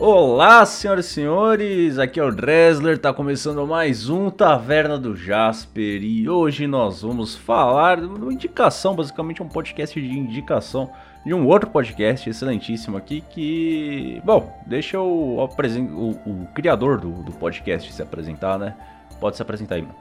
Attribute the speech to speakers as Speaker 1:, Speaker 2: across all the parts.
Speaker 1: Olá, senhoras e senhores, aqui é o Dresler, tá começando mais um Taverna do Jasper e hoje nós vamos falar de uma indicação, basicamente um podcast de indicação de um outro podcast excelentíssimo aqui que, bom, deixa o, o, o criador do, do, podcast se apresentar, né? Pode se apresentar aí, mano.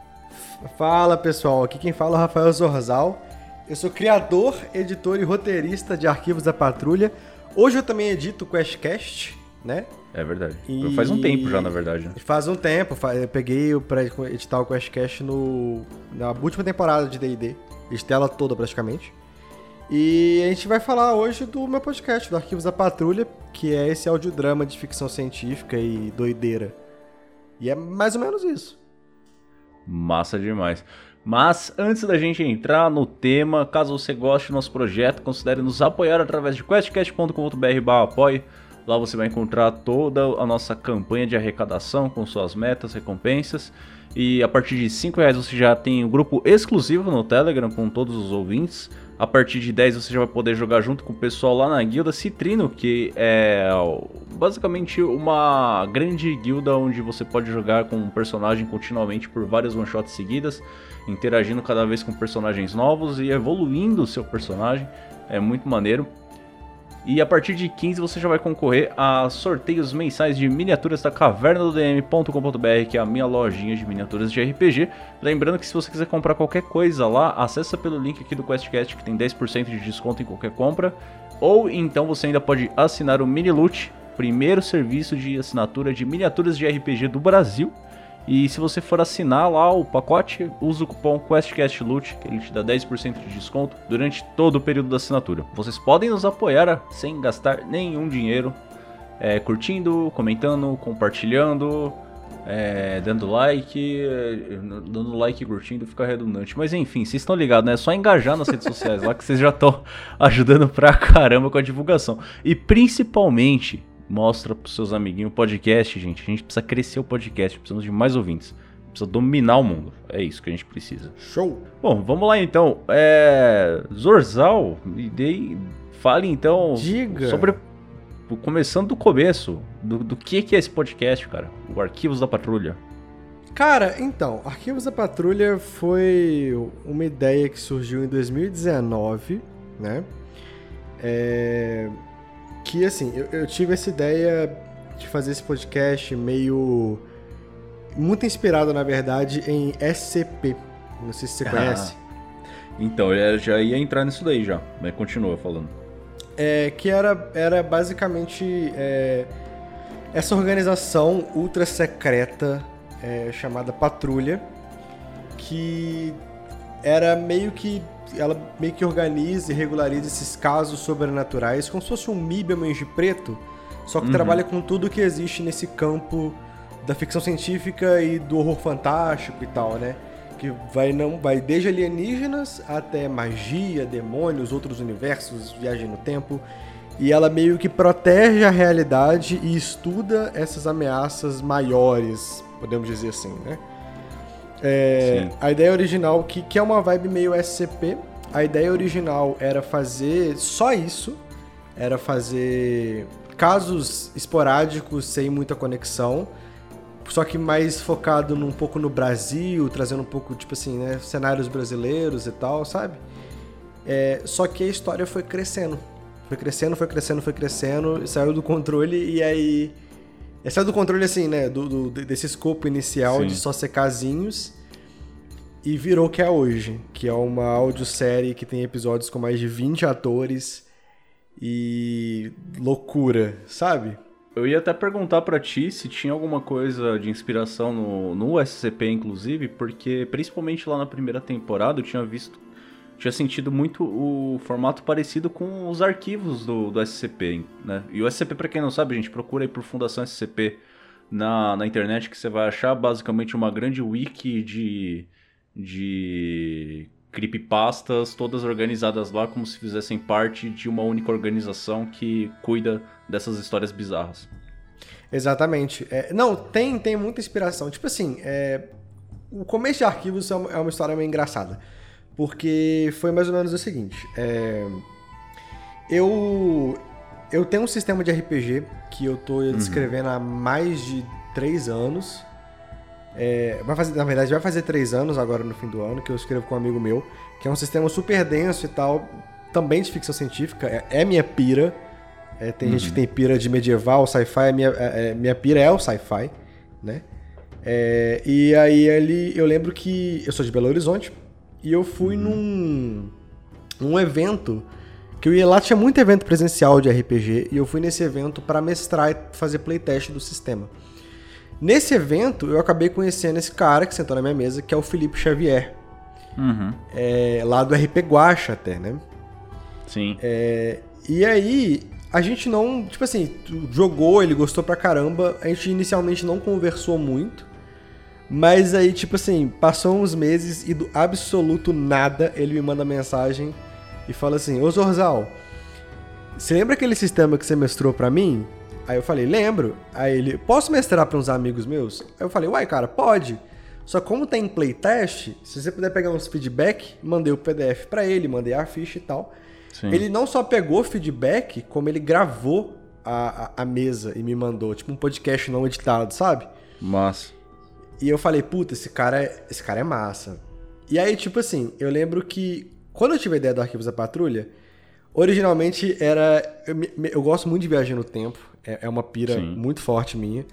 Speaker 2: Fala pessoal, aqui quem fala é o Rafael Zorzal. Eu sou criador, editor e roteirista de Arquivos da Patrulha. Hoje eu também edito o QuestCast, né?
Speaker 1: É verdade. E... Faz um tempo já, na verdade. Né?
Speaker 2: Faz um tempo. Eu peguei para editar o QuestCast no... na última temporada de D&D. Editei ela toda praticamente. E a gente vai falar hoje do meu podcast, do Arquivos da Patrulha, que é esse audiodrama de ficção científica e doideira. E é mais ou menos isso.
Speaker 1: Massa demais. Mas antes da gente entrar no tema, caso você goste do nosso projeto, considere nos apoiar através de questcast.com.br apoie. Lá você vai encontrar toda a nossa campanha de arrecadação com suas metas, recompensas. E a partir de 5 reais você já tem um grupo exclusivo no Telegram com todos os ouvintes. A partir de 10 você já vai poder jogar junto com o pessoal lá na guilda Citrino, que é basicamente uma grande guilda onde você pode jogar com um personagem continuamente por várias one shots seguidas, interagindo cada vez com personagens novos e evoluindo o seu personagem. É muito maneiro. E a partir de 15 você já vai concorrer a sorteios mensais de miniaturas da caverna do DM.com.br, que é a minha lojinha de miniaturas de RPG. Lembrando que se você quiser comprar qualquer coisa lá, acessa pelo link aqui do QuestCast que tem 10% de desconto em qualquer compra. Ou então você ainda pode assinar o Mini Loot, primeiro serviço de assinatura de miniaturas de RPG do Brasil. E se você for assinar lá o pacote, usa o cupom QuestCastLoot, que ele te dá 10% de desconto durante todo o período da assinatura. Vocês podem nos apoiar sem gastar nenhum dinheiro, é, curtindo, comentando, compartilhando, é, dando like, é, dando like e curtindo fica redundante. Mas enfim, vocês estão ligados, né? É só engajar nas redes sociais lá que vocês já estão ajudando pra caramba com a divulgação. E principalmente, Mostra pros seus amiguinhos o podcast, gente. A gente precisa crescer o podcast, precisamos de mais ouvintes. Precisa dominar o mundo. É isso que a gente precisa.
Speaker 2: Show!
Speaker 1: Bom, vamos lá então. É... Zorzal, me dei... fale então
Speaker 2: Diga.
Speaker 1: sobre. Começando do começo, do, do que, que é esse podcast, cara? O Arquivos da Patrulha.
Speaker 2: Cara, então, Arquivos da Patrulha foi uma ideia que surgiu em 2019, né? É que assim, eu, eu tive essa ideia de fazer esse podcast meio. Muito inspirado, na verdade, em SCP. Não sei se você ah. conhece.
Speaker 1: Então, eu já ia entrar nisso daí já, mas continua falando.
Speaker 2: É, que era, era basicamente é, essa organização ultra secreta é, chamada Patrulha, que era meio que ela meio que organiza e regulariza esses casos sobrenaturais, como se fosse um MIB Manji Preto, só que uhum. trabalha com tudo que existe nesse campo da ficção científica e do horror fantástico e tal, né? Que vai não vai desde alienígenas até magia, demônios, outros universos, viagem no tempo. E ela meio que protege a realidade e estuda essas ameaças maiores, podemos dizer assim, né? É, a ideia original, que, que é uma vibe meio SCP, a ideia original era fazer só isso, era fazer casos esporádicos sem muita conexão, só que mais focado num pouco no Brasil, trazendo um pouco, tipo assim, né, cenários brasileiros e tal, sabe? É, só que a história foi crescendo. Foi crescendo, foi crescendo, foi crescendo, saiu do controle e aí é do controle, assim, né? Do, do desse escopo inicial Sim. de só ser casinhos. E virou o que é hoje, que é uma audiosérie que tem episódios com mais de 20 atores e loucura, sabe?
Speaker 1: Eu ia até perguntar para ti se tinha alguma coisa de inspiração no, no SCP, inclusive, porque principalmente lá na primeira temporada eu tinha visto tinha sentido muito o formato parecido com os arquivos do, do SCP, né? E o SCP, para quem não sabe, gente procura aí por Fundação SCP na, na internet que você vai achar basicamente uma grande wiki de, de creepypastas, todas organizadas lá como se fizessem parte de uma única organização que cuida dessas histórias bizarras.
Speaker 2: Exatamente. É, não, tem, tem muita inspiração. Tipo assim, é, o começo de arquivos é uma, é uma história meio engraçada. Porque foi mais ou menos o seguinte: é, eu, eu tenho um sistema de RPG que eu tô descrevendo há mais de três anos. É, vai fazer, na verdade, vai fazer três anos agora no fim do ano, que eu escrevo com um amigo meu, que é um sistema super denso e tal, também de ficção científica, é, é minha pira. É, tem gente que tem pira de medieval, sci-fi, é minha, é, é, minha pira é o sci-fi, né? É, e aí ele, eu lembro que eu sou de Belo Horizonte e eu fui num, num evento que eu ia lá, tinha muito evento presencial de RPG e eu fui nesse evento para mestrar e fazer playtest do sistema. Nesse evento, eu acabei conhecendo esse cara que sentou na minha mesa, que é o Felipe Xavier.
Speaker 1: Uhum.
Speaker 2: É, lá do RP Guacha até, né?
Speaker 1: Sim.
Speaker 2: É, e aí, a gente não, tipo assim, jogou, ele gostou pra caramba, a gente inicialmente não conversou muito, mas aí, tipo assim, passou uns meses e do absoluto nada ele me manda mensagem e fala assim: Ô Zorzal, você lembra aquele sistema que você mestrou pra mim? Aí eu falei: Lembro. Aí ele: Posso mestrar pra uns amigos meus? Aí eu falei: Uai, cara, pode. Só como tem playtest, se você puder pegar uns feedback, mandei o PDF pra ele, mandei a ficha e tal.
Speaker 1: Sim.
Speaker 2: Ele não só pegou feedback, como ele gravou a, a, a mesa e me mandou, tipo um podcast não editado, sabe?
Speaker 1: Massa.
Speaker 2: E eu falei, puta, esse cara, é, esse cara é massa. E aí, tipo assim, eu lembro que quando eu tive a ideia do Arquivos da Patrulha, originalmente era. Eu, eu gosto muito de viajar no tempo, é, é uma pira
Speaker 1: Sim.
Speaker 2: muito forte minha.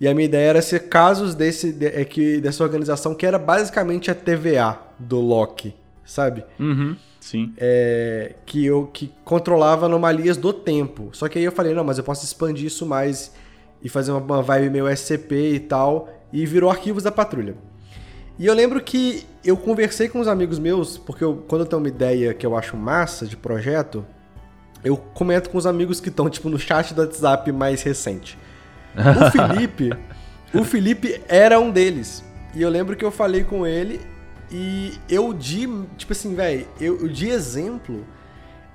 Speaker 2: E a minha ideia era ser casos desse, de- é que, dessa organização que era basicamente a TVA do Loki, sabe?
Speaker 1: Uhum. Sim.
Speaker 2: é, que eu que controlava anomalias do tempo. Só que aí eu falei, não, mas eu posso expandir isso mais e fazer uma, uma vibe meio SCP e tal, e virou arquivos da patrulha. E eu lembro que eu conversei com os amigos meus, porque eu- quando eu tenho uma ideia que eu acho massa de projeto, eu comento com os amigos que estão tipo no chat do WhatsApp mais recente. O Felipe, o Felipe era um deles. E eu lembro que eu falei com ele e eu de, tipo assim, velho, eu, eu de exemplo,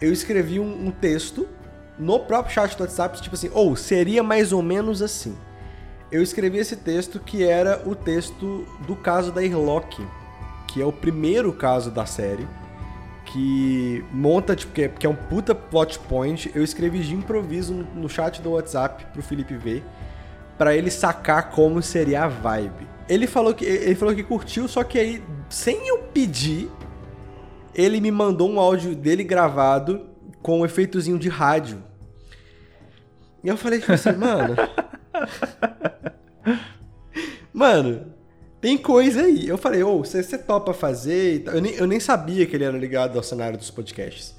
Speaker 2: eu escrevi um, um texto no próprio chat do WhatsApp, tipo assim, ou seria mais ou menos assim. Eu escrevi esse texto que era o texto do caso da Irlock, que é o primeiro caso da série, que monta, tipo, que é, que é um puta plot point. Eu escrevi de improviso no, chat do WhatsApp pro Felipe ver, pra ele sacar como seria a vibe. Ele falou que ele falou que curtiu, só que aí, sem eu pedir, ele me mandou um áudio dele gravado com um efeitozinho de rádio. E eu falei, tipo assim, mano. Mano, tem coisa aí. Eu falei, ô, você você topa fazer? e tal. Eu nem, eu nem sabia que ele era ligado ao cenário dos podcasts.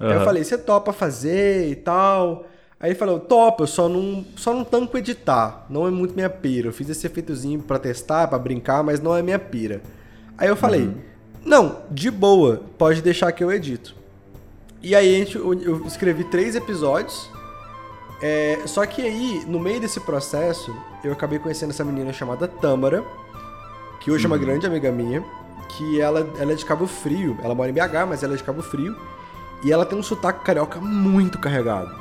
Speaker 2: Aí eu falei, você topa fazer e tal? Aí ele falou, topa, eu só não, só não tanco editar. Não é muito minha pira. Eu fiz esse efeitozinho pra testar, pra brincar, mas não é minha pira. Aí eu falei, não, de boa, pode deixar que eu edito. E aí a gente, eu escrevi três episódios. É, só que aí, no meio desse processo, eu acabei conhecendo essa menina chamada Tâmara, que hoje é uma grande amiga minha, que ela, ela é de Cabo Frio. Ela mora em BH, mas ela é de Cabo Frio. E ela tem um sotaque carioca muito carregado.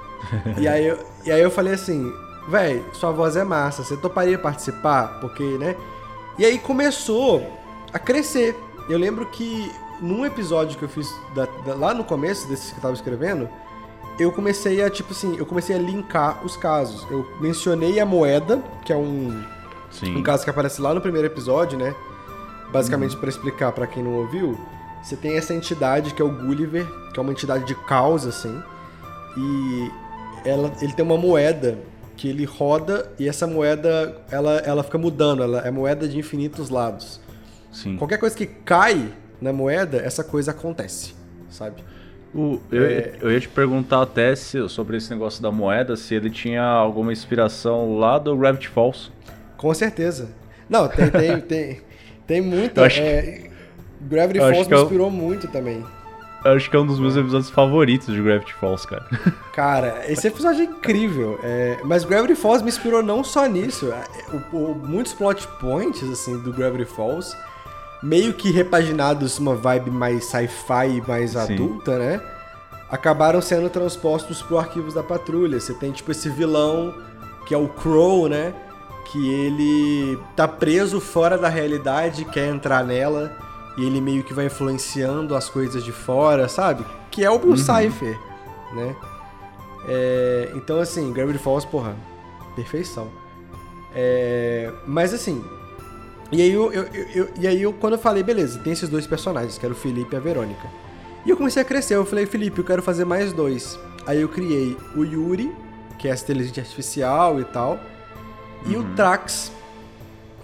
Speaker 2: e, aí eu, e aí eu falei assim, véi, sua voz é massa, você toparia participar? Porque, né? E aí começou a crescer. Eu lembro que num episódio que eu fiz da- da- lá no começo desses que eu tava escrevendo, eu comecei a, tipo assim, eu comecei a linkar os casos. Eu mencionei a moeda, que é um,
Speaker 1: Sim.
Speaker 2: um caso que aparece lá no primeiro episódio, né? Basicamente, pra explicar pra quem não ouviu, você tem essa entidade que é o Gulliver, que é uma entidade de caos, assim, e ela, ele tem uma moeda que ele roda e essa moeda ela, ela fica mudando, ela é moeda de infinitos lados.
Speaker 1: Sim.
Speaker 2: Qualquer coisa que cai na moeda, essa coisa acontece, sabe?
Speaker 1: O- eu,
Speaker 2: É.
Speaker 1: eu ia te perguntar até se, sobre esse negócio da moeda, se ele tinha alguma inspiração lá do Gravity Falls.
Speaker 2: Com certeza. Não, tem, tem, tem, tem muita.
Speaker 1: Eu acho que-
Speaker 2: é, Gravity
Speaker 1: eu acho
Speaker 2: Falls
Speaker 1: que
Speaker 2: me
Speaker 1: é
Speaker 2: inspirou muito também.
Speaker 1: Eu acho que é um dos meus episódios favoritos de Gravity Falls, cara.
Speaker 2: Cara, esse episódio é incrível. é, mas Gravity Falls me inspirou não só nisso. é, o- o- muitos plot points, assim, do Gravity Falls, meio que repaginados uma vibe mais sci-fi, mais
Speaker 1: Sim.
Speaker 2: adulta, né? Acabaram sendo transpostos pro Arquivos da Patrulha. Você tem, tipo, esse vilão, que é o Crow, né? Que ele tá preso fora da realidade, quer entrar nela, e ele meio que vai influenciando as coisas de fora, sabe? Que é o Bill Cipher, né? É, então, assim, Gravity Falls, porra, perfeição. É, mas, assim, e aí, eu, eu, eu, e aí eu, quando eu falei, beleza, tem esses dois personagens, que era o Felipe e a Verônica. E eu comecei a crescer, eu falei, Felipe, eu quero fazer mais dois. Aí eu criei o Yuri, que é essa inteligência artificial e tal, e
Speaker 1: Uhum.
Speaker 2: o Trax,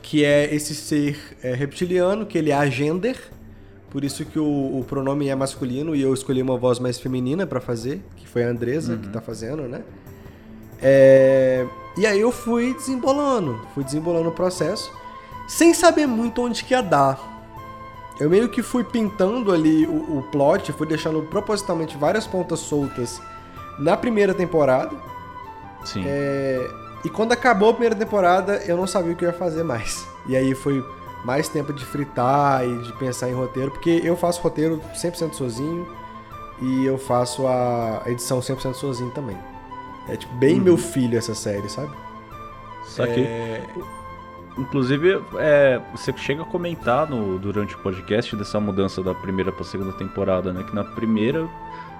Speaker 2: que é esse ser é, reptiliano, que ele é agender, por isso que o, o pronome é masculino e eu escolhi uma voz mais feminina pra fazer, que foi a Andresa que tá fazendo, né? É, E aí eu fui desembolando, fui desembolando o processo, sem saber muito onde que ia dar. Eu meio que fui pintando ali o, o plot, fui deixando propositalmente várias pontas soltas na primeira temporada.
Speaker 1: Sim.
Speaker 2: É, E quando acabou a primeira temporada, eu não sabia o que eu ia fazer mais. E aí foi mais tempo de fritar e de pensar em roteiro, porque eu faço roteiro 100% sozinho e eu faço a edição 100% sozinho também. É tipo bem meu filho essa série, sabe?
Speaker 1: Saquei.
Speaker 2: É,
Speaker 1: Inclusive, é, você chega a comentar no, durante o podcast dessa mudança da primeira pra segunda temporada, né? Que na primeira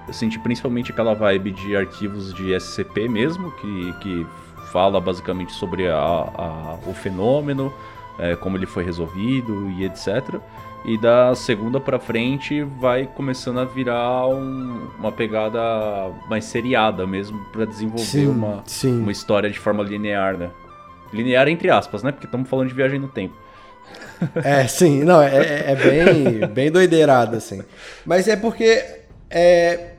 Speaker 1: eu senti principalmente aquela vibe de arquivos de SCP mesmo, que, que fala basicamente sobre a, a- o fenômeno, é, como ele foi resolvido e etc. E da segunda pra frente vai começando a virar um- uma pegada mais seriada mesmo, pra desenvolver
Speaker 2: Sim,
Speaker 1: uma,
Speaker 2: sim.
Speaker 1: uma história de forma linear, né? Linear entre aspas, né? Porque estamos falando de viagem no tempo.
Speaker 2: É, sim, não, é, é- é bem, bem doideirado, assim. Mas é porque é,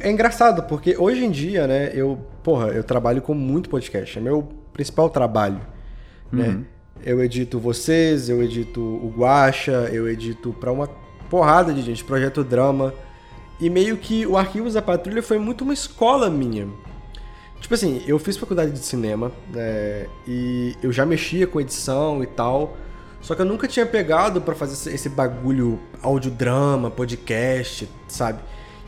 Speaker 2: é engraçado, porque hoje em dia, né, eu, porra, eu trabalho com muito podcast, é meu principal trabalho, né? Eu edito vocês, eu edito o Guacha, eu edito pra uma porrada de gente, projeto drama, e meio que o Arquivos da Patrulha foi muito uma escola minha. Tipo assim, eu fiz faculdade de cinema, né, e eu já mexia com edição e tal, só que eu nunca tinha pegado pra fazer esse- bagulho audiodrama, podcast, sabe?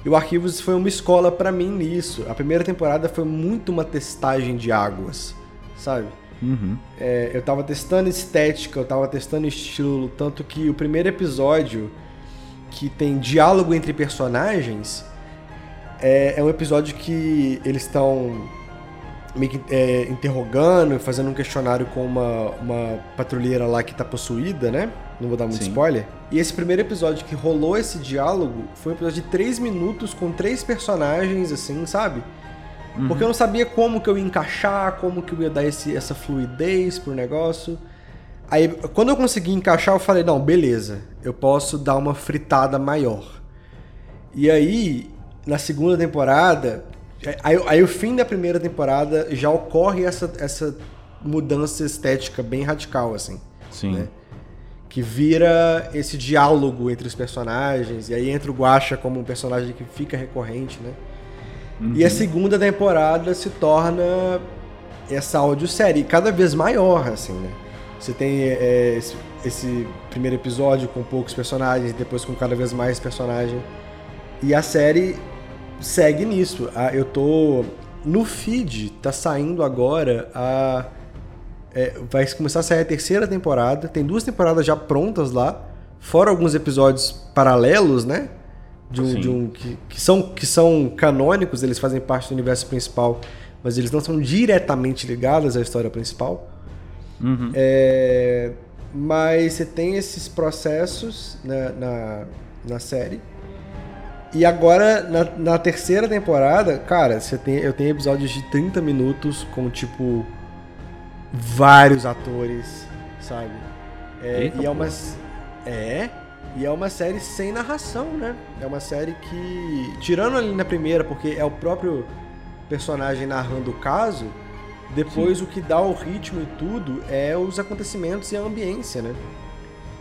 Speaker 2: E o Arquivos foi uma escola pra mim nisso. A primeira temporada foi muito uma testagem de águas, sabe?
Speaker 1: Uhum.
Speaker 2: É, eu tava testando estética, eu tava testando estilo, tanto que o primeiro episódio, que tem diálogo entre personagens, é, é um episódio que eles estão meio que é, interrogando, fazendo um questionário com uma, uma patrulheira lá que tá possuída, né? Não vou dar muito
Speaker 1: Sim.
Speaker 2: spoiler. E esse primeiro episódio que rolou esse diálogo foi um episódio de 3 minutos com três personagens, assim, sabe? Porque eu não sabia como que eu ia encaixar, como que eu ia dar esse, essa fluidez pro negócio. Aí, quando eu consegui encaixar, eu falei, não, beleza, eu posso dar uma fritada maior. E aí, na segunda temporada, aí, aí o fim da primeira temporada já ocorre essa, essa mudança estética bem radical, assim
Speaker 1: Sim.
Speaker 2: né? que vira esse diálogo entre os personagens, e aí entra o Guacha como um personagem que fica recorrente, né? E a segunda temporada se torna essa audiosérie cada vez maior, assim, né? Você tem é, esse, esse primeiro episódio com poucos personagens, depois com cada vez mais personagem. E a série segue nisso. Ah, Eu tô. No feed, tá saindo agora a. é, vai começar a sair a terceira temporada. Tem duas temporadas já prontas lá, fora alguns episódios paralelos, né? De um, de um que, que são, que são canônicos, eles fazem parte do universo principal, mas eles não são diretamente ligados à história principal.
Speaker 1: Uhum.
Speaker 2: É, mas você tem esses processos na, na, na série. E agora, na, na terceira temporada, cara, você tem, eu tenho episódios de 30 minutos com, tipo, vários atores, sabe? É,
Speaker 1: Eita,
Speaker 2: e é uma. É. E é uma série sem narração, né? É uma série que. Tirando ali na primeira, porque é o próprio personagem narrando o caso, depois o que dá o ritmo e tudo é os acontecimentos e a ambiência, né?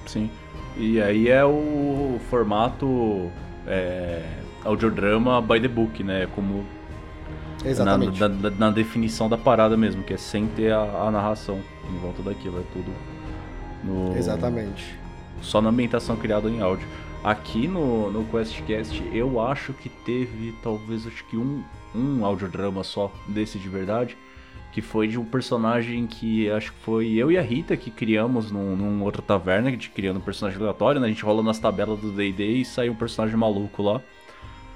Speaker 1: Sim. E aí é o formato é, audiodrama by the book, né? Como
Speaker 2: Exatamente.
Speaker 1: Na, na- na definição da parada mesmo, que é sem ter a, a narração em volta daquilo. É tudo no,
Speaker 2: Exatamente.
Speaker 1: só na ambientação criada em áudio. Aqui no, no QuestCast, eu acho que teve talvez acho que um, um audiodrama só desse de verdade, que foi de um personagem que acho que foi eu e a Rita que criamos num, num outra taverna, de criando um personagem aleatório, né? A gente rola nas tabelas do D&D e saiu um personagem maluco lá.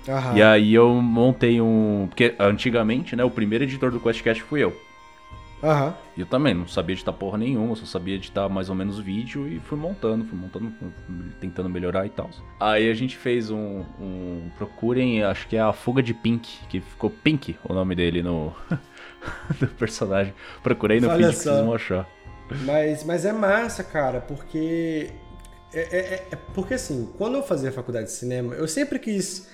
Speaker 1: Aham. E aí eu montei um. Porque antigamente, né, o primeiro editor do QuestCast fui eu.
Speaker 2: Aham.
Speaker 1: E eu também não sabia editar porra nenhuma, só sabia editar mais ou menos vídeo e fui montando, fui montando, tentando melhorar e tal. Aí a gente fez um, um. Procurem, acho que é a Fuga de Pink, que ficou Pink o nome dele no. do personagem. Procurei no Olha feed que vocês vão achar.
Speaker 2: Mas, mas é massa, cara, porque. É, é, é, é, porque assim, quando eu fazia faculdade de cinema, eu sempre quis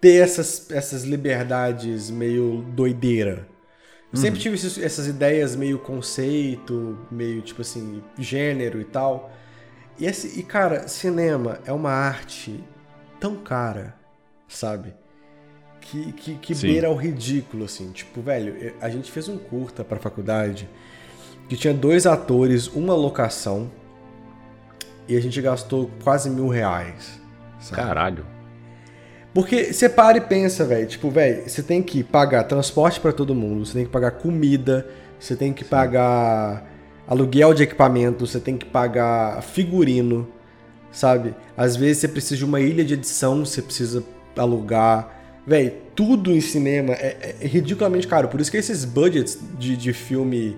Speaker 2: ter essas, essas liberdades meio doideira. Eu sempre uhum. tive esses, essas ideias meio conceito, meio tipo assim, gênero e tal. E, esse, e cara, cinema é uma arte tão cara, sabe? Que, que, que beira o ridículo, assim. Tipo, velho, a gente fez um curta pra faculdade que tinha dois atores, uma locação, e a gente gastou quase mil reais.
Speaker 1: Sabe? Caralho.
Speaker 2: Porque você para e pensa, velho. Tipo, velho, você tem que pagar transporte para todo mundo, você tem que pagar comida, você tem que Sim. pagar aluguel de equipamento, você tem que pagar figurino, sabe? Às vezes você precisa de uma ilha de edição, você precisa alugar. Velho, tudo em cinema é, é, ridiculamente caro. Por isso que esses budgets de, de filme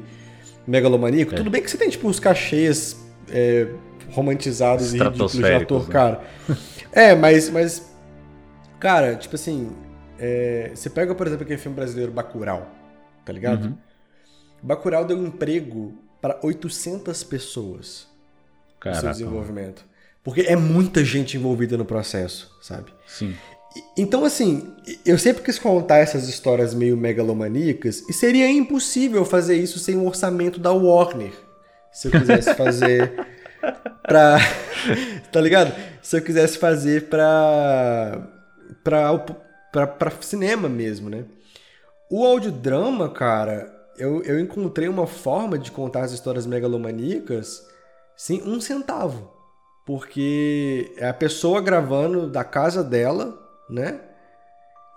Speaker 2: megalomaníaco, é. tudo bem que você tem, tipo, os cachês é, romantizados e ridículos de ator, né? cara. é, mas, mas Cara, tipo assim, é, você pega, por exemplo, aquele filme brasileiro Bacurau, tá ligado? Uhum. Bacurau deu emprego para 800 pessoas Caraca. no seu desenvolvimento. Porque é muita gente envolvida no processo, sabe?
Speaker 1: Sim.
Speaker 2: Então, assim, eu sempre quis contar essas histórias meio megalomaníacas e seria impossível fazer isso sem o um orçamento da Warner. Se eu quisesse fazer pra. tá ligado? Se eu quisesse fazer pra para cinema mesmo, né? O audiodrama, cara, eu, eu encontrei uma forma de contar as histórias megalomaníacas sem um centavo. Porque é a pessoa gravando da casa dela, né?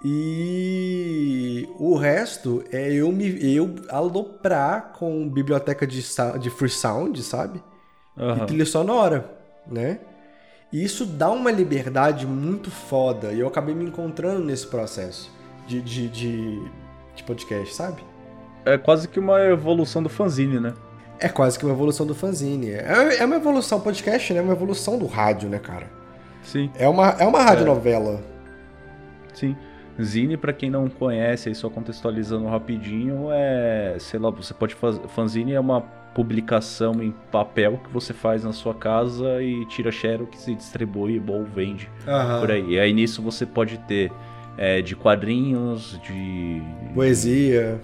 Speaker 2: E o resto é eu me eu aloprar com biblioteca de, de free sound, sabe? Uhum. E trilha sonora, né? E isso dá uma liberdade muito foda. E eu acabei me encontrando nesse processo de, de, de, de podcast, sabe?
Speaker 1: É quase que uma evolução do fanzine, né?
Speaker 2: É quase que uma evolução do fanzine. É, é uma evolução podcast, né? É uma evolução do rádio, né, cara?
Speaker 1: Sim.
Speaker 2: É uma, é uma radionovela.
Speaker 1: É. Sim. Zine, para quem não conhece, aí só contextualizando rapidinho, é, sei lá, você pode fazer, fanzine é uma publicação em papel que você faz na sua casa e tira xerox e distribui ou vende
Speaker 2: uhum.
Speaker 1: por aí. E aí nisso você pode ter é, de quadrinhos, de
Speaker 2: poesia,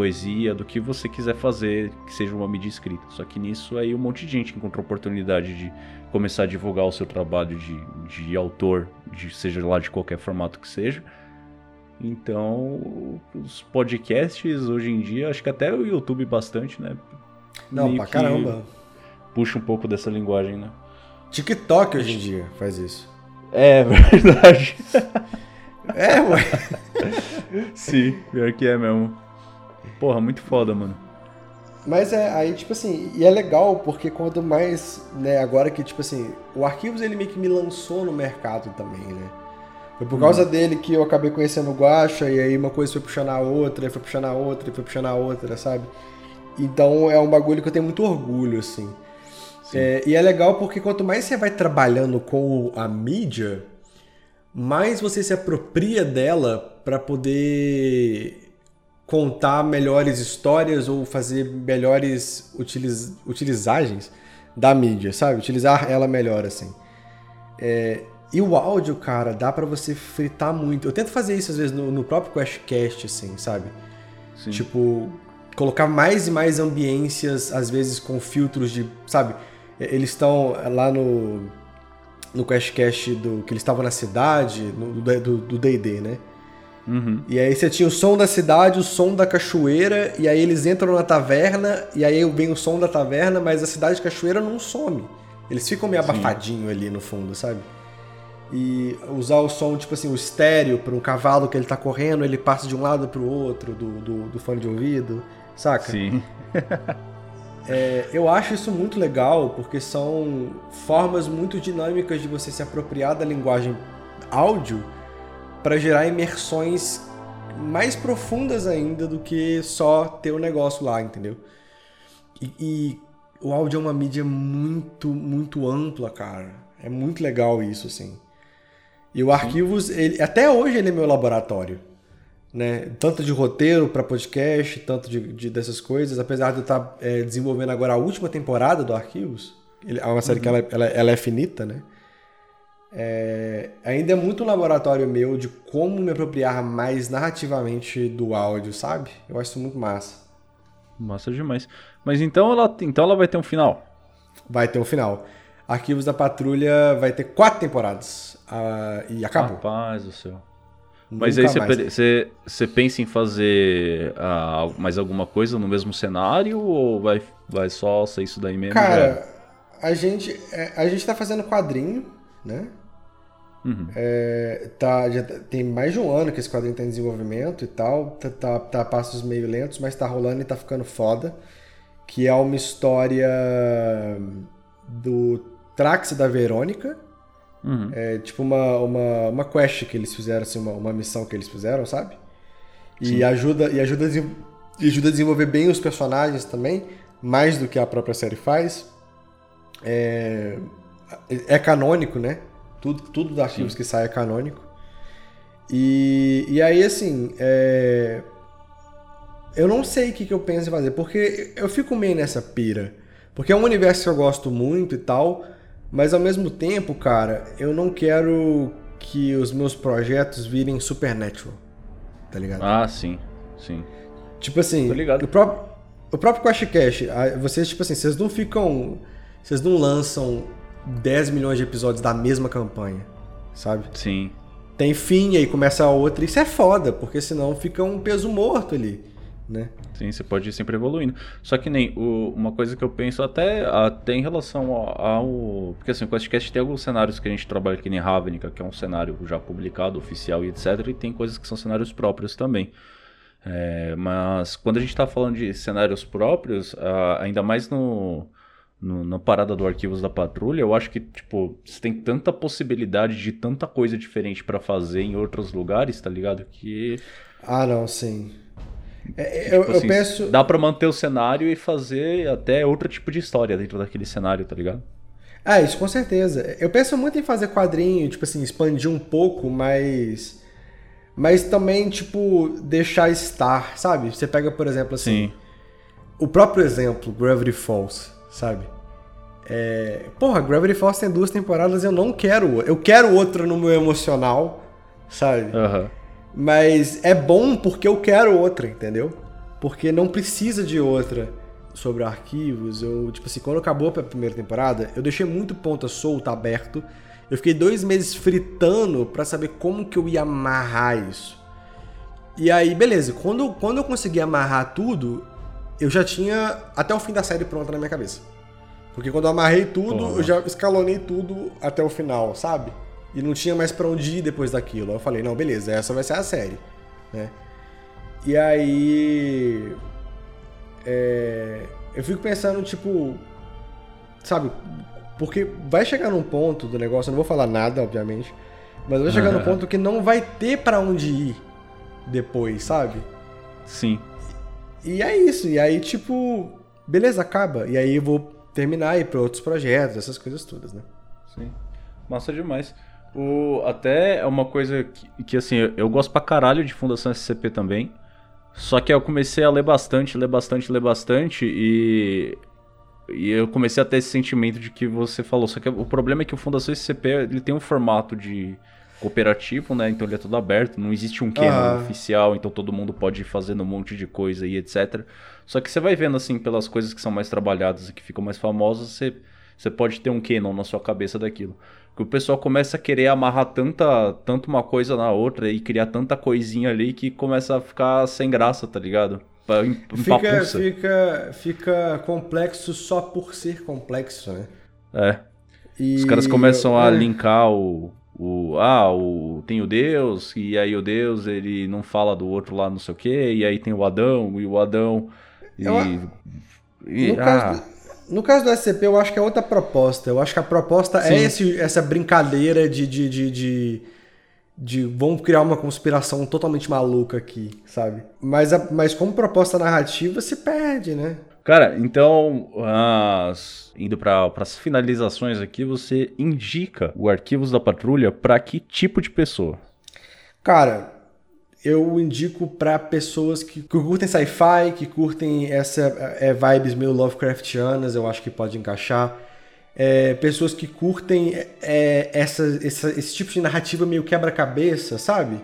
Speaker 1: poesia, do que você quiser fazer que seja uma mídia escrita. Só que nisso aí um monte de gente encontrou oportunidade de começar a divulgar o seu trabalho de, de autor, de seja lá de qualquer formato que seja. Então, os podcasts hoje em dia, acho que até o YouTube bastante, né?
Speaker 2: Não, pra caramba.
Speaker 1: Puxa um pouco dessa linguagem, né?
Speaker 2: TikTok hoje em dia faz isso.
Speaker 1: É verdade.
Speaker 2: é, ué.
Speaker 1: Sim, pior que é mesmo. Porra, muito foda, mano.
Speaker 2: Mas é, aí, tipo assim, e é legal porque quanto mais, né, agora que, tipo assim, o Arquivos ele meio que me lançou no mercado também, né? Foi por causa hum. dele que eu acabei conhecendo o Guacha, e aí uma coisa foi puxando a outra, e foi puxando a outra, e foi puxando a outra, sabe? Então é um bagulho que eu tenho muito orgulho, assim. É, e é legal porque quanto mais você vai trabalhando com a mídia, mais você se apropria dela para poder contar melhores histórias ou fazer melhores utiliz utilizagens da mídia, sabe? Utilizar ela melhor, assim. É, e o áudio, cara, dá para você fritar muito. Eu tento fazer isso às vezes no, no próprio QuestCast, assim, sabe? Sim. Tipo, colocar mais e mais ambiências, às vezes com filtros de, sabe? Eles estão lá no no QuestCast do que eles estavam na cidade, no, do D&D, né?
Speaker 1: Uhum.
Speaker 2: E aí você tinha o som da cidade, o som da cachoeira, e aí eles entram na taverna, e aí vem o som da taverna, mas a cidade de cachoeira não some. Eles ficam meio abafadinho ali no fundo, sabe? E usar o som, tipo assim, o estéreo para um cavalo que ele tá correndo, ele passa de um lado para o outro do, do, do fone de ouvido saca?
Speaker 1: Sim.
Speaker 2: é, eu acho isso muito legal porque são formas muito dinâmicas de você se apropriar da linguagem áudio para gerar imersões mais profundas ainda do que só ter o negócio lá, entendeu? E, e o áudio é uma mídia muito, muito ampla, cara. É muito legal isso, assim. E o Arquivos, ele, até hoje ele é meu laboratório. Né? Tanto de roteiro para podcast, tanto de, de, dessas coisas. Apesar de eu estar tá, é, desenvolvendo agora a última temporada do Arquivos, ele, é uma série uhum. que ela, ela, ela, é finita, né? É, ainda é muito um laboratório meu de como me apropriar mais narrativamente do áudio, sabe? Eu acho isso muito massa.
Speaker 1: Massa demais. Mas então ela, então ela vai ter um final?
Speaker 2: Vai ter um final. Arquivos da Patrulha vai ter quatro temporadas. Uh, e acabou.
Speaker 1: Rapaz do céu. Mas aí você, pensa em fazer uh, mais alguma coisa no mesmo cenário ou vai, vai só ser isso daí mesmo?
Speaker 2: Cara, a gente, é, a gente tá fazendo quadrinho, né? Uhum. É, tá, já tem mais de um ano que esse quadrinho tá em desenvolvimento e tal. Tá, tá, tá a passos meio lentos, mas tá rolando e tá ficando foda. Que é uma história do Trax da Verônica Uhum. É tipo uma, uma, uma quest que eles fizeram, assim, uma, uma missão que eles fizeram, sabe? E ajuda, e, ajuda a, e ajuda a desenvolver bem os personagens também, mais do que a própria série faz. É, é canônico, né? Tudo, tudo dos arquivos Sim. que sai é canônico. E, e aí, assim, é... eu não sei o que, que eu penso em fazer, porque eu fico meio nessa pira. Porque é um universo que eu gosto muito e tal, mas ao mesmo tempo, cara, eu não quero que os meus projetos virem supernatural. Tá ligado?
Speaker 1: Ah, sim. Sim.
Speaker 2: Tipo assim, o próprio o próprio Quest Cash, vocês tipo assim, vocês não ficam, vocês não lançam 10 milhões de episódios da mesma campanha, sabe?
Speaker 1: Sim.
Speaker 2: Tem fim e aí começa a outra, isso é foda, porque senão fica um peso morto ali né?
Speaker 1: Sim, você pode ir sempre evoluindo. Só que nem o, uma coisa que eu penso até, até em relação ao, ao. Porque assim, o QuestCast tem alguns cenários que a gente trabalha aqui em Ravnica, que é um cenário já publicado, oficial e etc. E tem coisas que são cenários próprios também. É, mas quando a gente está falando de cenários próprios, uh, ainda mais no, no, na parada do Arquivos da Patrulha, eu acho que tipo, você tem tanta possibilidade de tanta coisa diferente para fazer em outros lugares, tá ligado? Que.
Speaker 2: Ah, não, sim.
Speaker 1: É, tipo eu, assim, eu penso. Dá para manter o cenário e fazer até outro tipo de história dentro daquele cenário, tá ligado?
Speaker 2: Ah, isso com certeza. Eu penso muito em fazer quadrinho, tipo assim, expandir um pouco, mas. Mas também, tipo, deixar estar, sabe? Você pega, por exemplo, assim. Sim. O próprio exemplo, Gravity Falls, sabe? É... Porra, Gravity Falls tem duas temporadas eu não quero. Eu quero outra no meu emocional, sabe? Uhum. Mas é bom porque eu quero outra, entendeu? Porque não precisa de outra sobre arquivos. Eu, tipo assim, quando acabou a primeira temporada, eu deixei muito ponta solta, aberto. Eu fiquei dois meses fritando para saber como que eu ia amarrar isso. E aí, beleza, quando, quando eu consegui amarrar tudo, eu já tinha até o fim da série pronta na minha cabeça. Porque quando eu amarrei tudo, uhum. eu já escalonei tudo até o final, sabe? e não tinha mais para onde ir depois daquilo. Eu falei, não, beleza, essa vai ser a série, né? E aí é, eu fico pensando, tipo, sabe, porque vai chegar num ponto do negócio, eu não vou falar nada, obviamente, mas vai chegar num ponto que não vai ter para onde ir depois, sabe?
Speaker 1: Sim.
Speaker 2: E é isso, e aí, tipo, beleza, acaba. E aí eu vou terminar e ir pra outros projetos, essas coisas todas, né?
Speaker 1: Sim. Massa demais. O, até é uma coisa que, que, assim, eu, gosto pra caralho de Fundação SCP também. Só que eu comecei a ler bastante, ler bastante, ler bastante e. E eu comecei a ter esse sentimento de que você falou. Só que o problema é que o Fundação SCP ele tem um formato de cooperativo, né? Então ele é todo aberto, não existe um canon ah. oficial, então todo mundo pode ir fazendo um monte de coisa e etc. Só que você vai vendo assim pelas coisas que são mais trabalhadas e que ficam mais famosas, você, você pode ter um canon na sua cabeça daquilo que o pessoal começa a querer amarrar tanta, tanto uma coisa na outra e criar tanta coisinha ali que começa a ficar sem graça, tá ligado?
Speaker 2: Fica, fica, fica complexo só por ser complexo, né?
Speaker 1: É. E... Os caras começam a é. linkar o, o. Ah, o, tem o Deus, e aí o Deus ele não fala do outro lá, não sei o quê, e aí tem o Adão, e o Adão. E, Eu,
Speaker 2: e, no ah, caso, no caso do SCP, eu acho que é outra proposta. Eu acho que a proposta é Sim. é esse, essa brincadeira de, de, de, de, de vamos criar uma conspiração totalmente maluca aqui, sabe? Mas, a, mas como proposta narrativa se perde, né?
Speaker 1: Cara, então, as... indo para as finalizações aqui, você indica o Arquivos da Patrulha para que tipo de pessoa?
Speaker 2: Cara, eu indico para pessoas que, que curtem sci-fi, que curtem essa é, vibes meio Lovecraftianas, eu acho que pode encaixar. É, pessoas que curtem é, essa, essa, esse tipo de narrativa meio quebra-cabeça, sabe?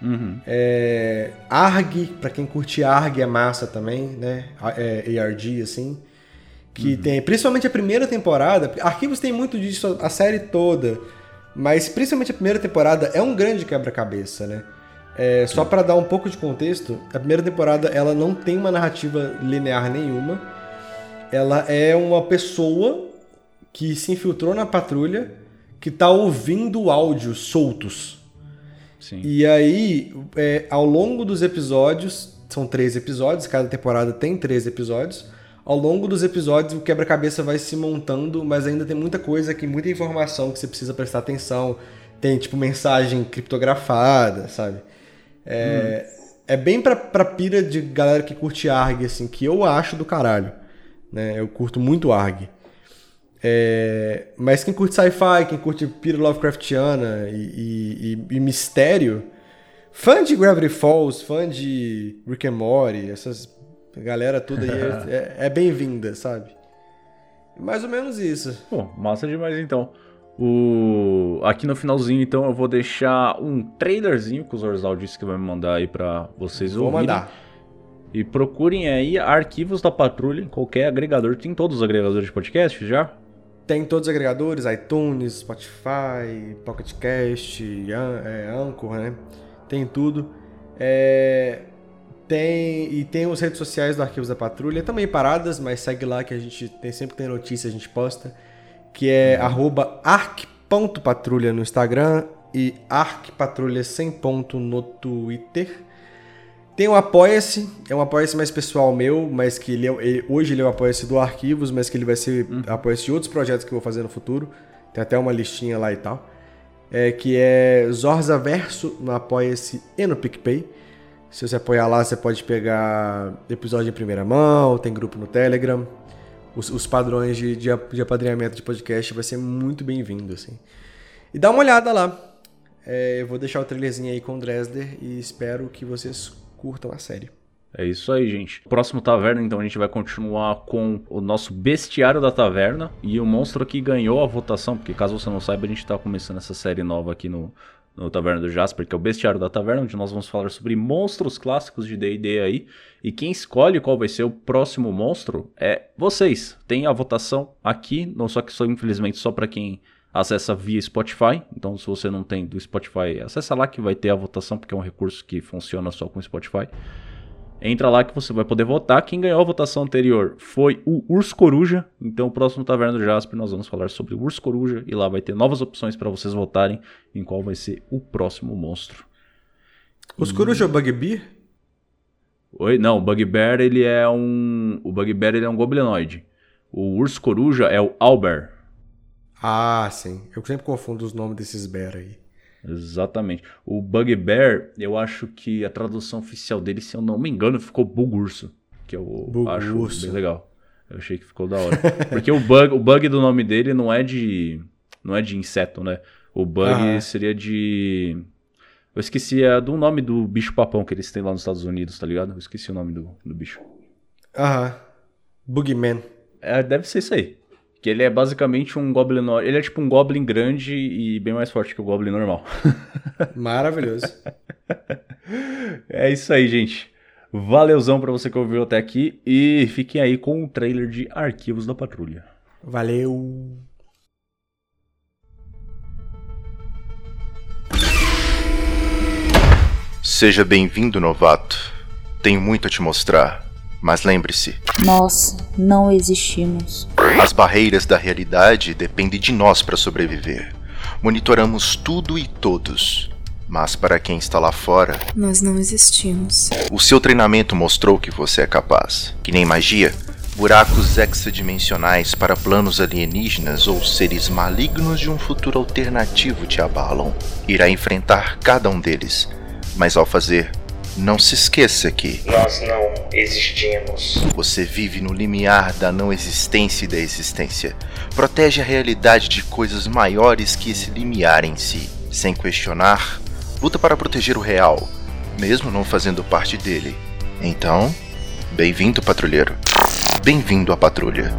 Speaker 1: Uhum.
Speaker 2: É, ARG, para quem curte ARG é massa também, né? É, ARG, assim. Que uhum. tem, principalmente a primeira temporada. Arquivos tem muito disso, a série toda. Mas principalmente a primeira temporada é um grande quebra-cabeça, né? É, só para dar um pouco de contexto, a primeira temporada ela não tem uma narrativa linear nenhuma. Ela é uma pessoa que se infiltrou na patrulha que tá ouvindo áudios soltos.
Speaker 1: Sim.
Speaker 2: E aí, é, ao longo dos episódios, são três episódios, cada temporada tem três episódios. Ao longo dos episódios, o quebra-cabeça vai se montando, mas ainda tem muita coisa aqui, muita informação que você precisa prestar atenção. Tem, tipo, mensagem criptografada, sabe? É, hum. é bem pra, pra pira de galera que curte ARG, assim, que eu acho do caralho. Né? Eu curto muito ARG. É, mas quem curte sci-fi, quem curte pira Lovecraftiana e, e, e, mistério, fã de Gravity Falls, fã de Rick and Morty, essas galera tudo aí é, é, é bem-vinda, sabe? Mais ou menos isso.
Speaker 1: Pô, massa demais então. O... Aqui no finalzinho, então, eu vou deixar um trailerzinho que o Zorzal disse que vai me mandar aí pra vocês vou ouvirem. Vou mandar. E procurem aí arquivos da patrulha em qualquer agregador. Tem todos os agregadores de podcast já?
Speaker 2: Tem todos os agregadores, iTunes, Spotify, Pocket Cast, é, Anchor, né? Tem tudo. É, tem e tem as redes sociais do Arquivos da Patrulha, também paradas, mas segue lá que a gente tem sempre tem notícia, a gente posta, que é uhum. arc.patrulha no Instagram e arcpatrulha sem ponto no Twitter. Tem o Apoia-se, é um Apoia-se mais pessoal meu, mas que ele, é, ele hoje ele é o Apoia-se do Arquivos, mas que ele vai ser hum. Apoia-se de outros projetos que eu vou fazer no futuro. Tem até uma listinha lá e tal. É, que é Zorza Verso no Apoia-se e no PicPay. Se você apoiar lá, você pode pegar episódio em primeira mão, tem grupo no Telegram. Os, os padrões de, de, de apadrinhamento de podcast vai ser muito bem-vindo, assim. E dá uma olhada lá. É, eu vou deixar o trailerzinho aí com o Dresder e espero que vocês curtam a série.
Speaker 1: É isso aí, gente. Próximo Taverna, então, a gente vai continuar com o nosso Bestiário da Taverna. E o monstro que ganhou a votação, porque caso você não saiba, a gente está começando essa série nova aqui no, no Taverna do Jasper, que é o Bestiário da Taverna, onde nós vamos falar sobre monstros clássicos de D&D aí. E quem escolhe qual vai ser o próximo monstro é vocês. Tem a votação aqui, não só que só infelizmente só para quem acessa via Spotify. Então, se você não tem do Spotify, acessa lá que vai ter a votação, porque é um recurso que funciona só com Spotify. Entra lá que você vai poder votar. Quem ganhou a votação anterior foi o Urso Coruja. Então, o próximo Taverna do Jasper, nós vamos falar sobre o Urso Coruja. E lá vai ter novas opções para vocês votarem em qual vai ser o próximo monstro.
Speaker 2: Urso Coruja é o Bugbear?
Speaker 1: Oi? Não, o Bugbear ele é um... O Bugbear ele é um goblinoide. O Urso Coruja é o Albert.
Speaker 2: Ah, sim. Eu sempre confundo os nomes desses bear aí.
Speaker 1: Exatamente. O Bugbear, eu acho que a tradução oficial dele, se eu não me engano, ficou Bugurso. Que eu Bugurso. acho bem legal. Eu achei que ficou da hora. Porque o bug, o bug do nome dele não é de. não é de inseto, né? O bug ah. seria de. Eu esqueci é do nome do bicho papão que eles têm lá nos Estados Unidos, tá ligado? Eu esqueci o nome do, do bicho.
Speaker 2: Aham. Bugman.
Speaker 1: É, deve ser isso aí. Que ele é basicamente um Goblin. Ele é tipo um Goblin grande e bem mais forte que o Goblin normal.
Speaker 2: Maravilhoso.
Speaker 1: é isso aí, gente. Valeuzão pra você que ouviu até aqui. E fiquem aí com o trailer de Arquivos da Patrulha.
Speaker 2: Valeu!
Speaker 3: Seja bem-vindo, novato. Tenho muito a te mostrar. Mas lembre-se:
Speaker 4: Nós não existimos.
Speaker 3: As barreiras da realidade dependem de nós para sobreviver. Monitoramos tudo e todos. Mas para quem está lá fora,
Speaker 4: nós não existimos.
Speaker 3: O seu treinamento mostrou que você é capaz. Que nem magia, buracos hexadimensionais para planos alienígenas ou seres malignos de um futuro alternativo te abalam. Irá enfrentar cada um deles, mas ao fazer, não se esqueça que
Speaker 5: nós não existimos.
Speaker 3: Você vive no limiar da não existência e da existência. Protege a realidade de coisas maiores que esse limiar em si. Sem questionar, luta para proteger o real, mesmo não fazendo parte dele. Então, bem-vindo, patrulheiro. Bem-vindo à patrulha.